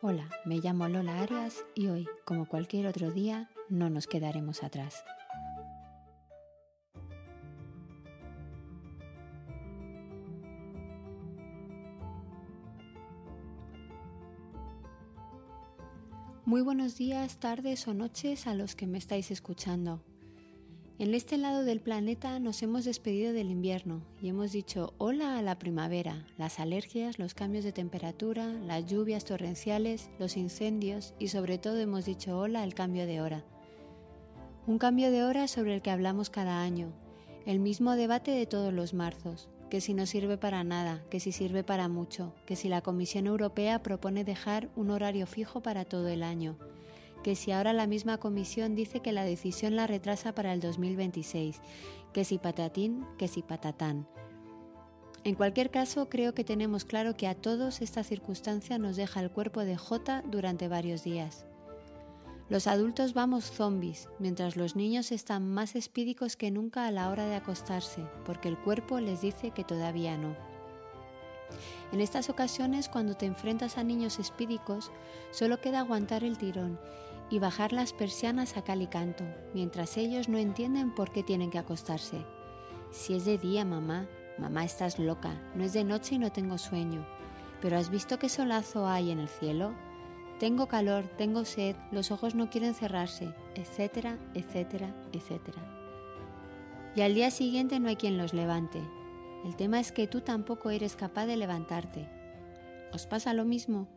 Hola, me llamo Lola Arias y hoy, como cualquier otro día, no nos quedaremos atrás. Muy buenos días, tardes o noches a los que me estáis escuchando. En este lado del planeta nos hemos despedido del invierno y hemos dicho hola a la primavera, las alergias, los cambios de temperatura, las lluvias torrenciales, los incendios y sobre todo hemos dicho hola al cambio de hora. Un cambio de hora sobre el que hablamos cada año, el mismo debate de todos los marzos, que si no sirve para nada, que si sirve para mucho, que si la Comisión Europea propone dejar un horario fijo para todo el año, que si ahora la misma comisión dice que la decisión la retrasa para el 2026, que si patatín, que si patatán. En cualquier caso, creo que tenemos claro que a todos esta circunstancia nos deja el cuerpo de J durante varios días. Los adultos vamos zombies, mientras los niños están más espídicos que nunca a la hora de acostarse, porque el cuerpo les dice que todavía no. En estas ocasiones, cuando te enfrentas a niños espídicos, solo queda aguantar el tirón y bajar las persianas a cal y canto, mientras ellos no entienden por qué tienen que acostarse. Si es de día, mamá, mamá estás loca, no es de noche y no tengo sueño. Pero ¿has visto qué solazo hay en el cielo? Tengo calor, tengo sed, los ojos no quieren cerrarse, etcétera, etcétera, etcétera. Y al día siguiente no hay quien los levante. El tema es que tú tampoco eres capaz de levantarte. ¿Os pasa lo mismo?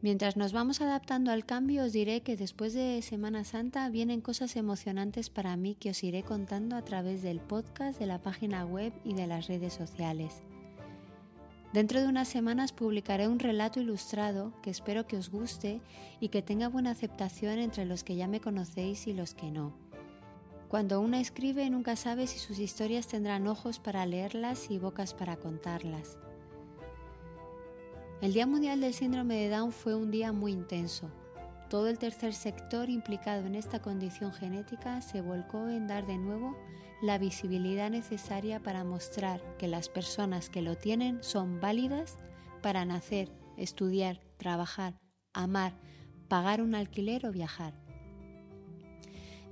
Mientras nos vamos adaptando al cambio, os diré que después de Semana Santa vienen cosas emocionantes para mí que os iré contando a través del podcast, de la página web y de las redes sociales. Dentro de unas semanas publicaré un relato ilustrado que espero que os guste y que tenga buena aceptación entre los que ya me conocéis y los que no. Cuando una escribe nunca sabe si sus historias tendrán ojos para leerlas y bocas para contarlas. El Día Mundial del Síndrome de Down fue un día muy intenso. Todo el tercer sector implicado en esta condición genética se volcó en dar de nuevo la visibilidad necesaria para mostrar que las personas que lo tienen son válidas para nacer, estudiar, trabajar, amar, pagar un alquiler o viajar.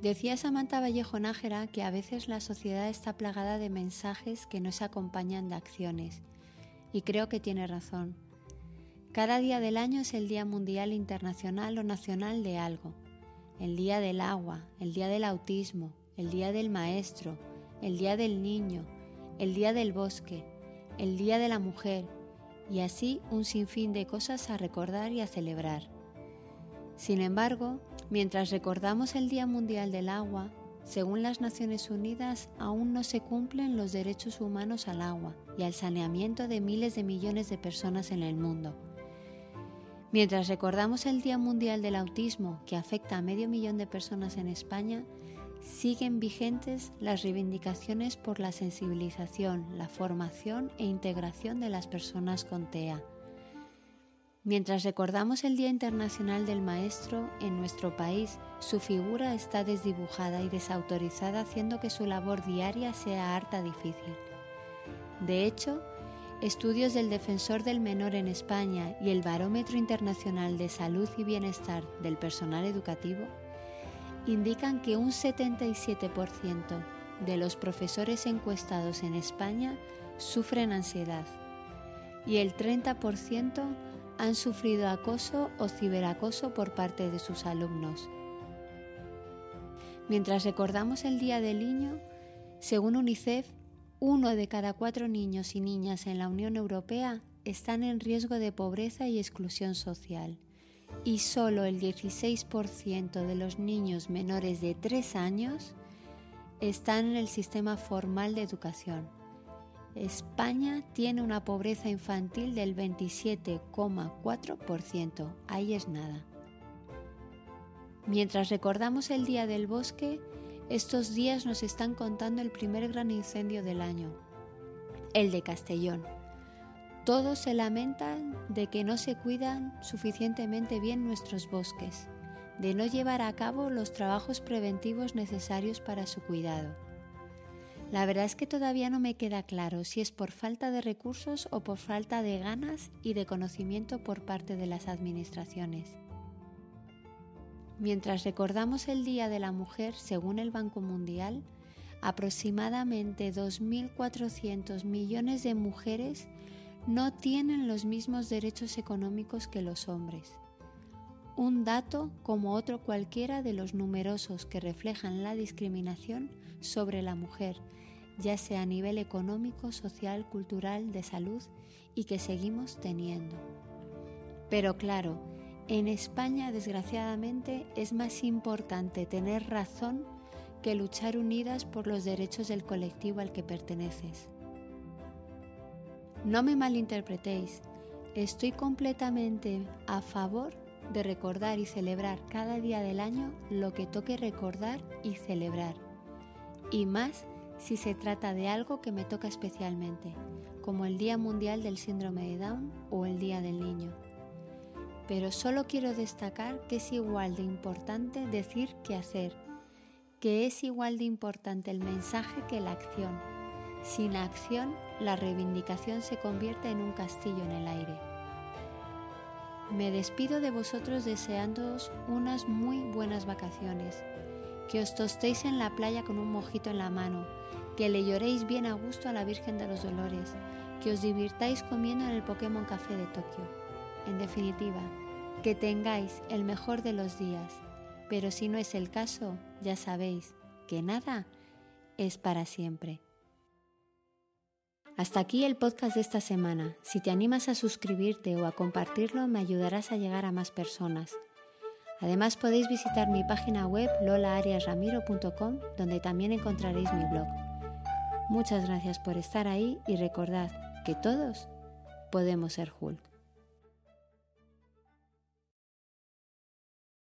Decía Samantha Vallejo Nájera que a veces la sociedad está plagada de mensajes que no se acompañan de acciones, y creo que tiene razón. Cada día del año es el Día Mundial Internacional o Nacional de algo. El Día del Agua, el Día del Autismo, el Día del Maestro, el Día del Niño, el Día del Bosque, el Día de la Mujer y así un sinfín de cosas a recordar y a celebrar. Sin embargo, mientras recordamos el Día Mundial del Agua, según las Naciones Unidas, aún no se cumplen los derechos humanos al agua y al saneamiento de miles de millones de personas en el mundo. Mientras recordamos el Día Mundial del Autismo, que afecta a medio millón de personas en España, siguen vigentes las reivindicaciones por la sensibilización, la formación e integración de las personas con TEA. Mientras recordamos el Día Internacional del Maestro, en nuestro país su figura está desdibujada y desautorizada haciendo que su labor diaria sea harta difícil. De hecho, Estudios del Defensor del Menor en España y el Barómetro Internacional de Salud y Bienestar del Personal Educativo indican que un 77% de los profesores encuestados en España sufren ansiedad y el 30% han sufrido acoso o ciberacoso por parte de sus alumnos. Mientras recordamos el Día del Niño, según UNICEF, uno de cada cuatro niños y niñas en la Unión Europea están en riesgo de pobreza y exclusión social y solo el 16% de los niños menores de 3 años están en el sistema formal de educación. España tiene una pobreza infantil del 27,4%, ahí es nada. Mientras recordamos el Día del Bosque, estos días nos están contando el primer gran incendio del año, el de Castellón. Todos se lamentan de que no se cuidan suficientemente bien nuestros bosques, de no llevar a cabo los trabajos preventivos necesarios para su cuidado. La verdad es que todavía no me queda claro si es por falta de recursos o por falta de ganas y de conocimiento por parte de las administraciones. Mientras recordamos el Día de la Mujer, según el Banco Mundial, aproximadamente 2.400 millones de mujeres no tienen los mismos derechos económicos que los hombres. Un dato como otro cualquiera de los numerosos que reflejan la discriminación sobre la mujer, ya sea a nivel económico, social, cultural, de salud y que seguimos teniendo. Pero claro, en España desgraciadamente es más importante tener razón que luchar unidas por los derechos del colectivo al que perteneces. No me malinterpretéis, estoy completamente a favor de recordar y celebrar cada día del año lo que toque recordar y celebrar. Y más si se trata de algo que me toca especialmente, como el Día Mundial del Síndrome de Down o el Día del Niño. Pero solo quiero destacar que es igual de importante decir que hacer, que es igual de importante el mensaje que la acción. Sin acción, la reivindicación se convierte en un castillo en el aire. Me despido de vosotros deseándoos unas muy buenas vacaciones, que os tostéis en la playa con un mojito en la mano, que le lloréis bien a gusto a la Virgen de los Dolores, que os divirtáis comiendo en el Pokémon Café de Tokio. En definitiva, que tengáis el mejor de los días, pero si no es el caso, ya sabéis que nada es para siempre. Hasta aquí el podcast de esta semana. Si te animas a suscribirte o a compartirlo, me ayudarás a llegar a más personas. Además podéis visitar mi página web lolaariasramiro.com donde también encontraréis mi blog. Muchas gracias por estar ahí y recordad que todos podemos ser Hulk.